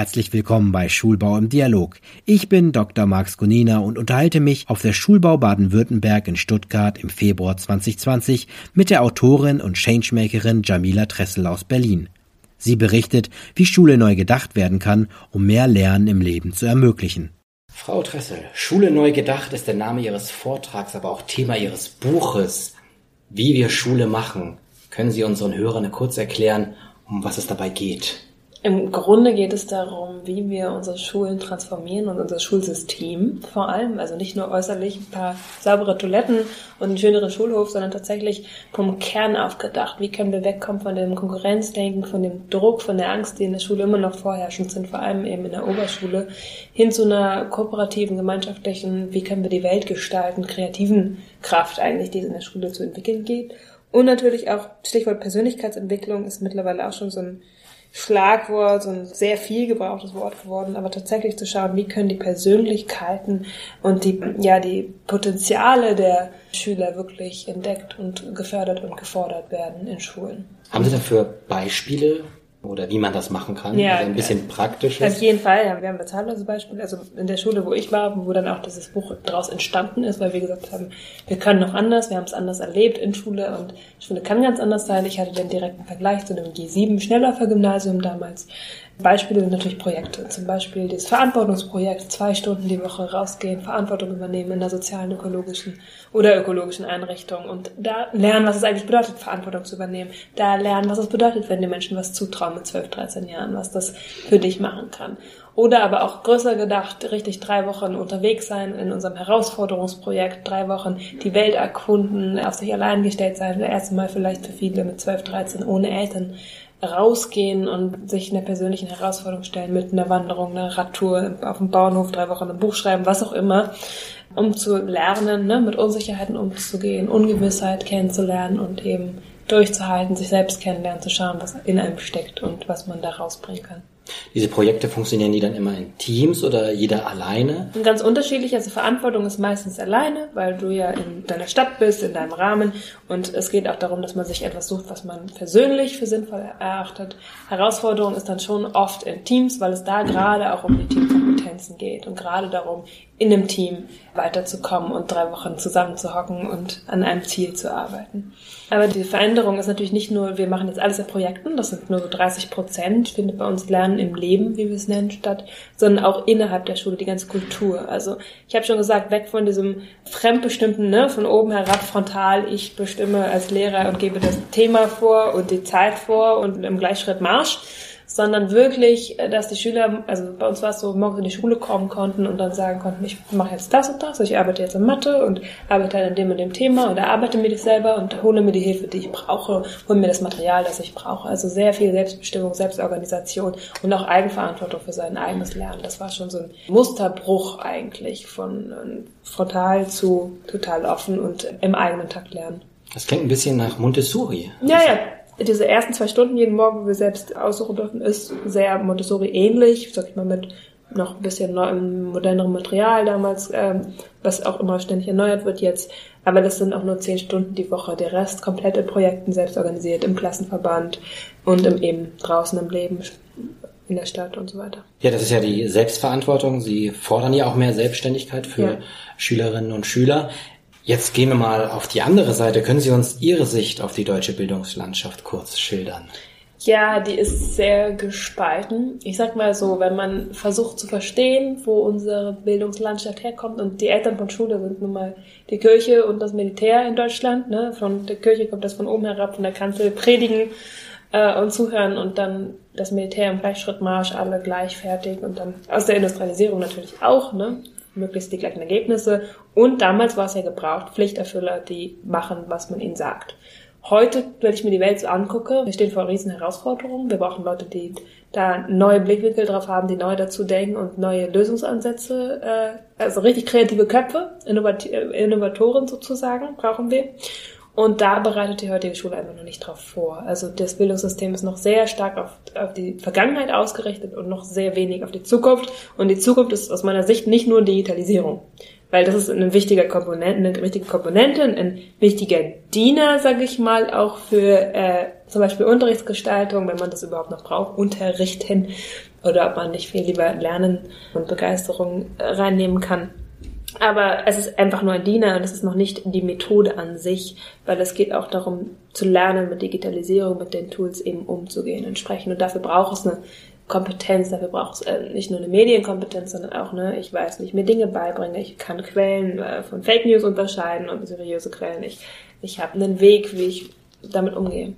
Herzlich willkommen bei Schulbau im Dialog. Ich bin Dr. Max Gunina und unterhalte mich auf der Schulbau Baden-Württemberg in Stuttgart im Februar 2020 mit der Autorin und Changemakerin Jamila Tressel aus Berlin. Sie berichtet, wie Schule neu gedacht werden kann, um mehr Lernen im Leben zu ermöglichen. Frau Tressel, Schule neu gedacht ist der Name Ihres Vortrags, aber auch Thema Ihres Buches. Wie wir Schule machen. Können Sie unseren Hörern kurz erklären, um was es dabei geht? Im Grunde geht es darum, wie wir unsere Schulen transformieren und unser Schulsystem vor allem, also nicht nur äußerlich ein paar saubere Toiletten und einen schöneren Schulhof, sondern tatsächlich vom Kern aufgedacht. Wie können wir wegkommen von dem Konkurrenzdenken, von dem Druck, von der Angst, die in der Schule immer noch vorherrschend sind, vor allem eben in der Oberschule, hin zu einer kooperativen, gemeinschaftlichen, wie können wir die Welt gestalten, kreativen Kraft eigentlich, die es in der Schule zu entwickeln geht. Und natürlich auch Stichwort Persönlichkeitsentwicklung ist mittlerweile auch schon so ein Schlagwort, so ein sehr viel gebrauchtes Wort geworden, aber tatsächlich zu schauen, wie können die Persönlichkeiten und die, ja, die Potenziale der Schüler wirklich entdeckt und gefördert und gefordert werden in Schulen. Haben Sie dafür Beispiele, oder wie man das machen kann. Ja, also ein bisschen praktisch. Auf jeden Fall, ja. Wir haben ein bezahlloses Beispiel. Also in der Schule, wo ich war, wo dann auch dieses Buch daraus entstanden ist, weil wir gesagt haben, wir können noch anders, wir haben es anders erlebt in Schule und Schule kann ganz anders sein. Ich hatte den direkten Vergleich zu dem G7 Schnelllafer-Gymnasium damals. Beispiele sind natürlich Projekte. Zum Beispiel das Verantwortungsprojekt, zwei Stunden die Woche rausgehen, Verantwortung übernehmen in der sozialen, ökologischen oder ökologischen Einrichtung und da lernen, was es eigentlich bedeutet, Verantwortung zu übernehmen. Da lernen, was es bedeutet, wenn die Menschen was zutrauen mit 12, 13 Jahren, was das für dich machen kann. Oder aber auch größer gedacht, richtig drei Wochen unterwegs sein in unserem Herausforderungsprojekt, drei Wochen die Welt erkunden, auf sich allein gestellt sein, das erste Mal vielleicht für viele mit 12, 13 ohne Eltern rausgehen und sich einer persönlichen Herausforderung stellen mit einer Wanderung, einer Radtour auf dem Bauernhof, drei Wochen ein Buch schreiben, was auch immer, um zu lernen, ne, mit Unsicherheiten umzugehen, Ungewissheit kennenzulernen und eben durchzuhalten, sich selbst kennenlernen, zu schauen, was in einem steckt und was man da rausbringen kann. Diese Projekte funktionieren die dann immer in Teams oder jeder alleine? Ganz unterschiedlich. Also Verantwortung ist meistens alleine, weil du ja in deiner Stadt bist, in deinem Rahmen. Und es geht auch darum, dass man sich etwas sucht, was man persönlich für sinnvoll erachtet. Herausforderung ist dann schon oft in Teams, weil es da gerade auch um die Teamkompetenzen geht und gerade darum, in einem Team weiterzukommen und drei Wochen zusammenzuhocken und an einem Ziel zu arbeiten. Aber die Veränderung ist natürlich nicht nur, wir machen jetzt alles in Projekten, das sind nur so 30 Prozent, findet bei uns Lernen im Leben, wie wir es nennen, statt, sondern auch innerhalb der Schule, die ganze Kultur. Also ich habe schon gesagt, weg von diesem fremdbestimmten, ne, von oben herab frontal, ich bestimme als Lehrer und gebe das Thema vor und die Zeit vor und im Gleichschritt Marsch, sondern wirklich, äh, dass die Schüler, also bei uns war es so, morgens in die Schule kommen konnten und dann sagen konnten, ich mache jetzt das und das, ich arbeite jetzt in Mathe und arbeite an dem und dem Thema und arbeite mir das selber und hole mir die Hilfe, die ich brauche, hole mir das Material, das ich brauche. Also sehr viel Selbstbestimmung, Selbstorganisation und auch Eigenverantwortung für sein eigenes Lernen. Das war schon so ein Musterbruch eigentlich von ähm, frontal zu total offen und im eigenen Takt lernen. Das klingt ein bisschen nach Montessori. Ja, ja, diese ersten zwei Stunden jeden Morgen, wo wir selbst aussuchen dürfen, ist sehr Montessori ähnlich, sag ich mal, mit noch ein bisschen modernerem Material damals, ähm, was auch immer ständig erneuert wird jetzt. Aber das sind auch nur zehn Stunden die Woche. Der Rest komplett in Projekten selbst organisiert, im Klassenverband und im eben draußen im Leben in der Stadt und so weiter. Ja, das ist ja die Selbstverantwortung. Sie fordern ja auch mehr Selbstständigkeit für ja. Schülerinnen und Schüler. Jetzt gehen wir mal auf die andere Seite. Können Sie uns Ihre Sicht auf die deutsche Bildungslandschaft kurz schildern? Ja, die ist sehr gespalten. Ich sag mal so, wenn man versucht zu verstehen, wo unsere Bildungslandschaft herkommt und die Eltern von Schule sind nun mal die Kirche und das Militär in Deutschland. Ne? Von der Kirche kommt das von oben herab, von der Kanzel predigen äh, und zuhören und dann das Militär im Gleichschrittmarsch, alle gleichfertig und dann aus der Industrialisierung natürlich auch. Ne? Möglichst die gleichen Ergebnisse. Und damals war es ja gebraucht, Pflichterfüller, die machen, was man ihnen sagt. Heute, wenn ich mir die Welt so angucke, wir stehen vor riesen Herausforderungen. Wir brauchen Leute, die da neue Blickwinkel drauf haben, die neu dazu denken und neue Lösungsansätze, äh, also richtig kreative Köpfe, Innovat Innovatoren sozusagen, brauchen wir. Und da bereitet die heutige Schule einfach noch nicht drauf vor. Also das Bildungssystem ist noch sehr stark auf, auf die Vergangenheit ausgerichtet und noch sehr wenig auf die Zukunft. Und die Zukunft ist aus meiner Sicht nicht nur Digitalisierung. Weil das ist eine wichtige Komponente, eine wichtige Komponente, ein wichtiger Diener, sage ich mal, auch für äh, zum Beispiel Unterrichtsgestaltung, wenn man das überhaupt noch braucht, Unterrichten. oder ob man nicht viel lieber Lernen und Begeisterung äh, reinnehmen kann. Aber es ist einfach nur ein Diener und es ist noch nicht die Methode an sich, weil es geht auch darum zu lernen, mit Digitalisierung, mit den Tools eben umzugehen entsprechend. Und dafür braucht es eine Kompetenz, dafür braucht es äh, nicht nur eine Medienkompetenz, sondern auch, ne, ich weiß, wie ich mir Dinge beibringe, ich kann Quellen äh, von Fake News unterscheiden und seriöse Quellen. Ich, ich habe einen Weg, wie ich damit umgehe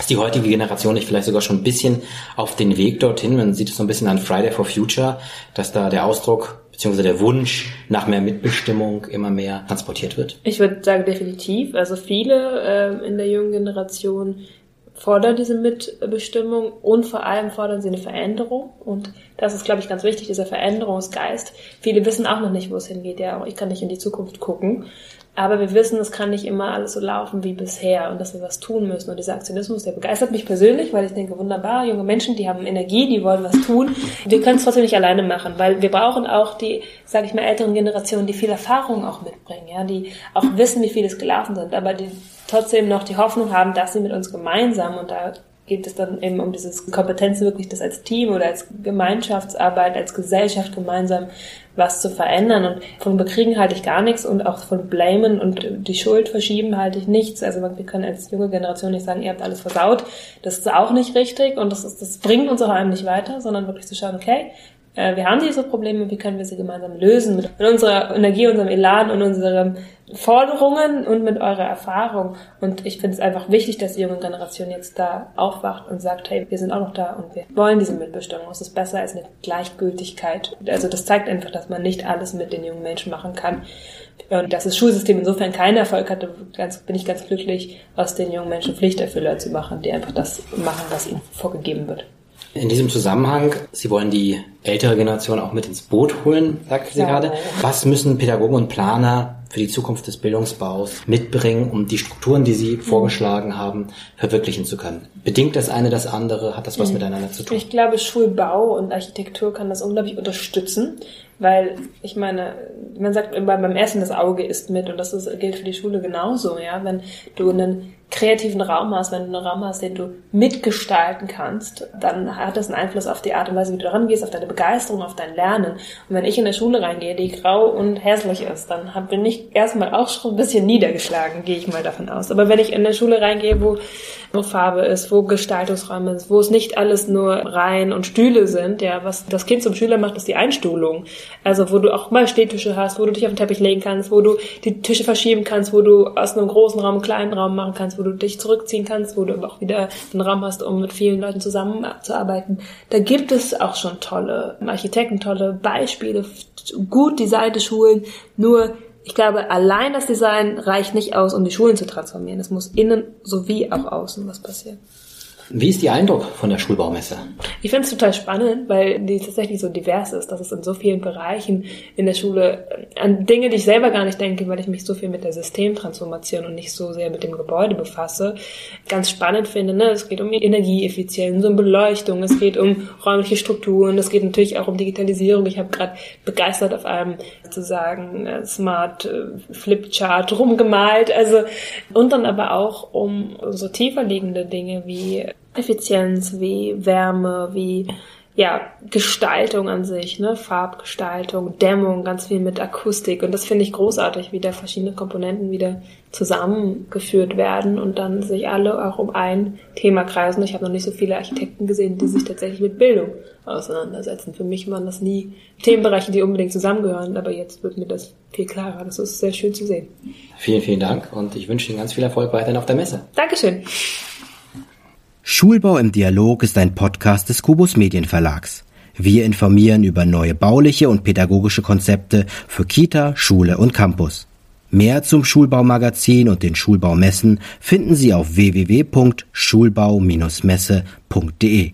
dass die heutige Generation nicht vielleicht sogar schon ein bisschen auf den Weg dorthin, man sieht es so ein bisschen an Friday for Future, dass da der Ausdruck beziehungsweise der Wunsch nach mehr Mitbestimmung immer mehr transportiert wird? Ich würde sagen definitiv. Also viele äh, in der jungen Generation fordern diese Mitbestimmung und vor allem fordern sie eine Veränderung. Und das ist, glaube ich, ganz wichtig, dieser Veränderungsgeist. Viele wissen auch noch nicht, wo es hingeht. Ja, ich kann nicht in die Zukunft gucken. Aber wir wissen, es kann nicht immer alles so laufen wie bisher und dass wir was tun müssen. Und dieser Aktionismus, der begeistert mich persönlich, weil ich denke, wunderbar, junge Menschen, die haben Energie, die wollen was tun. Wir können es trotzdem nicht alleine machen, weil wir brauchen auch die, sage ich mal, älteren Generationen, die viel Erfahrung auch mitbringen, ja, die auch wissen, wie vieles gelaufen sind, aber die trotzdem noch die Hoffnung haben, dass sie mit uns gemeinsam und da geht es dann eben um dieses Kompetenz wirklich, das als Team oder als Gemeinschaftsarbeit, als Gesellschaft gemeinsam was zu verändern. Und von Bekriegen halte ich gar nichts und auch von Blamen und die Schuld verschieben halte ich nichts. Also wir können als junge Generation nicht sagen, ihr habt alles versaut. Das ist auch nicht richtig und das, ist, das bringt uns auch einem nicht weiter, sondern wirklich zu schauen, okay, wir haben diese Probleme, wie können wir sie gemeinsam lösen? Mit, unserer Energie, unserem Elan und unseren Forderungen und mit eurer Erfahrung. Und ich finde es einfach wichtig, dass die junge Generation jetzt da aufwacht und sagt, hey, wir sind auch noch da und wir wollen diese Mitbestimmung. Es ist besser als eine Gleichgültigkeit. Also das zeigt einfach, dass man nicht alles mit den jungen Menschen machen kann. Und dass das Schulsystem insofern keinen Erfolg hatte, ganz, bin ich ganz glücklich, aus den jungen Menschen Pflichterfüller zu machen, die einfach das machen, was ihnen vorgegeben wird. In diesem Zusammenhang, Sie wollen die ältere Generation auch mit ins Boot holen, sagte Sie ja. gerade. Was müssen Pädagogen und Planer für die Zukunft des Bildungsbaus mitbringen, um die Strukturen, die Sie mhm. vorgeschlagen haben, verwirklichen zu können? Bedingt das eine das andere? Hat das was mhm. miteinander zu tun? Ich glaube, Schulbau und Architektur kann das unglaublich unterstützen, weil ich meine, man sagt beim Essen das Auge isst mit und das ist, gilt für die Schule genauso, ja. Wenn du einen kreativen Raum hast, wenn du einen Raum hast, den du mitgestalten kannst, dann hat das einen Einfluss auf die Art und Weise, wie du daran gehst, auf deine Begeisterung, auf dein Lernen. Und wenn ich in der Schule reingehe, die grau und hässlich ist, dann bin ich erstmal auch schon ein bisschen niedergeschlagen, gehe ich mal davon aus. Aber wenn ich in der Schule reingehe, wo, wo Farbe ist, wo Gestaltungsraum ist, wo es nicht alles nur Reihen und Stühle sind, ja, was das Kind zum Schüler macht, ist die Einstuhlung. Also wo du auch mal Stehtische hast, wo du dich auf den Teppich legen kannst, wo du die Tische verschieben kannst, wo du aus einem großen Raum einen kleinen Raum machen kannst, wo du dich zurückziehen kannst, wo du auch wieder einen Raum hast, um mit vielen Leuten zusammenzuarbeiten. Da gibt es auch schon tolle Architekten, tolle Beispiele, gut designte Schulen. Nur, ich glaube, allein das Design reicht nicht aus, um die Schulen zu transformieren. Es muss innen sowie auch außen was passieren. Wie ist Ihr Eindruck von der Schulbaumesse? Ich finde es total spannend, weil die tatsächlich so divers ist, dass es in so vielen Bereichen in der Schule äh, an Dinge, die ich selber gar nicht denke, weil ich mich so viel mit der Systemtransformation und nicht so sehr mit dem Gebäude befasse, ganz spannend finde. Ne? Es geht um Energieeffizienz, um Beleuchtung, es geht um räumliche Strukturen, es geht natürlich auch um Digitalisierung. Ich habe gerade begeistert auf einem sozusagen äh, Smart äh, Flipchart rumgemalt. Also und dann aber auch um so tiefer liegende Dinge wie Effizienz, wie Wärme, wie ja, Gestaltung an sich, ne, Farbgestaltung, Dämmung, ganz viel mit Akustik und das finde ich großartig, wie da verschiedene Komponenten wieder zusammengeführt werden und dann sich alle auch um ein Thema kreisen. Ich habe noch nicht so viele Architekten gesehen, die sich tatsächlich mit Bildung auseinandersetzen. Für mich waren das nie Themenbereiche, die unbedingt zusammengehören, aber jetzt wird mir das viel klarer. Das ist sehr schön zu sehen. Vielen, vielen Dank und ich wünsche Ihnen ganz viel Erfolg weiterhin auf der Messe. Dankeschön. Schulbau im Dialog ist ein Podcast des Kubus Medienverlags. Wir informieren über neue bauliche und pädagogische Konzepte für Kita, Schule und Campus. Mehr zum Schulbaumagazin und den Schulbaumessen finden Sie auf www.schulbau-messe.de.